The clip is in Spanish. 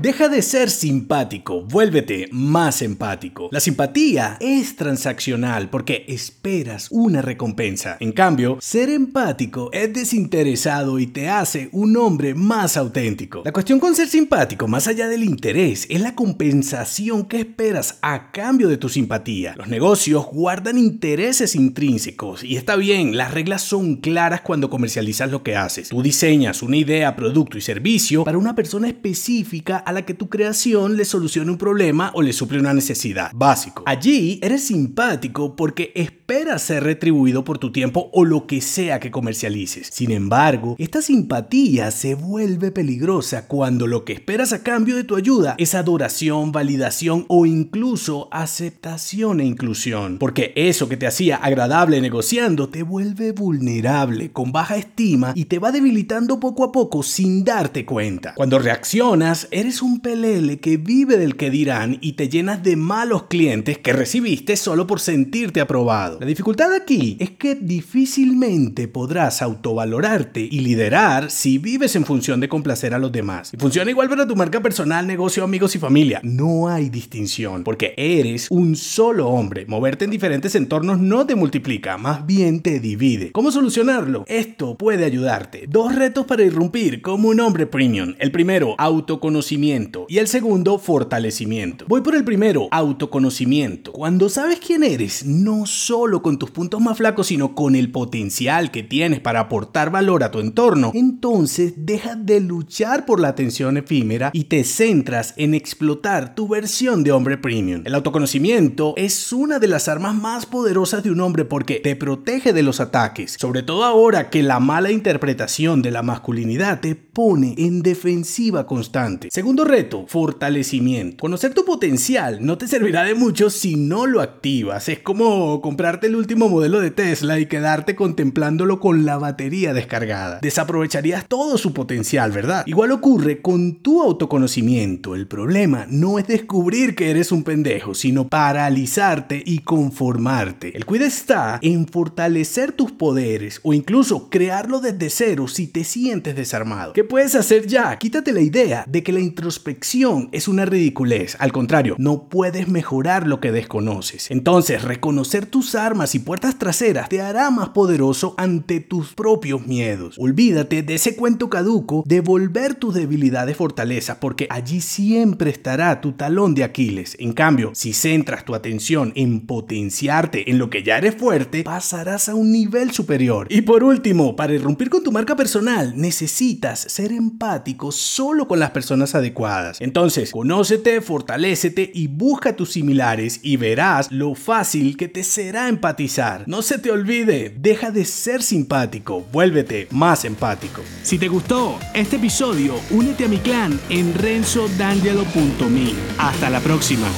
Deja de ser simpático, vuélvete más empático. La simpatía es transaccional porque esperas una recompensa. En cambio, ser empático es desinteresado y te hace un hombre más auténtico. La cuestión con ser simpático, más allá del interés, es la compensación que esperas a cambio de tu simpatía. Los negocios guardan intereses intrínsecos y está bien, las reglas son claras cuando comercializas lo que haces. Tú diseñas una idea, producto y servicio para una persona específica a la que tu creación le solucione un problema o le suple una necesidad básico. Allí eres simpático porque esperas ser retribuido por tu tiempo o lo que sea que comercialices. Sin embargo, esta simpatía se vuelve peligrosa cuando lo que esperas a cambio de tu ayuda es adoración, validación o incluso aceptación e inclusión. Porque eso que te hacía agradable negociando te vuelve vulnerable, con baja estima y te va debilitando poco a poco sin darte cuenta. Cuando reaccionas, eres un pelele que vive del que dirán y te llenas de malos clientes que recibiste solo por sentirte aprobado. La dificultad aquí es que difícilmente podrás autovalorarte y liderar si vives en función de complacer a los demás. Y funciona igual para tu marca personal, negocio, amigos y familia. No hay distinción porque eres un solo hombre. Moverte en diferentes entornos no te multiplica, más bien te divide. ¿Cómo solucionarlo? Esto puede ayudarte. Dos retos para irrumpir como un hombre premium. El primero, autoconocimiento y el segundo, fortalecimiento. Voy por el primero, autoconocimiento. Cuando sabes quién eres, no solo con tus puntos más flacos, sino con el potencial que tienes para aportar valor a tu entorno, entonces dejas de luchar por la atención efímera y te centras en explotar tu versión de hombre premium. El autoconocimiento es una de las armas más poderosas de un hombre porque te protege de los ataques, sobre todo ahora que la mala interpretación de la masculinidad te pone en defensiva constante. Segundo reto, fortalecimiento. Conocer tu potencial no te servirá de mucho si no lo activas. Es como comprarte el último modelo de Tesla y quedarte contemplándolo con la batería descargada. Desaprovecharías todo su potencial, ¿verdad? Igual ocurre con tu autoconocimiento. El problema no es descubrir que eres un pendejo, sino paralizarte y conformarte. El cuidado está en fortalecer tus poderes o incluso crearlo desde cero si te sientes desarmado. ¿Qué puedes hacer ya? Quítate la idea de que la introspección es una ridiculez. Al contrario, no puedes mejorar lo que desconoces. Entonces, reconocer tus armas y puertas traseras te hará más poderoso ante tus propios miedos. Olvídate de ese cuento caduco de volver tus debilidades fortalezas, porque allí siempre estará tu talón de Aquiles. En cambio, si centras tu atención en potenciarte en lo que ya eres fuerte, pasarás a un nivel superior. Y por último, para irrumpir con tu marca personal, necesitas ser empático solo con las personas adecuadas entonces, conócete, fortalécete y busca tus similares y verás lo fácil que te será empatizar. No se te olvide, deja de ser simpático, vuélvete más empático. Si te gustó este episodio, únete a mi clan en renzodangelo.me. Hasta la próxima.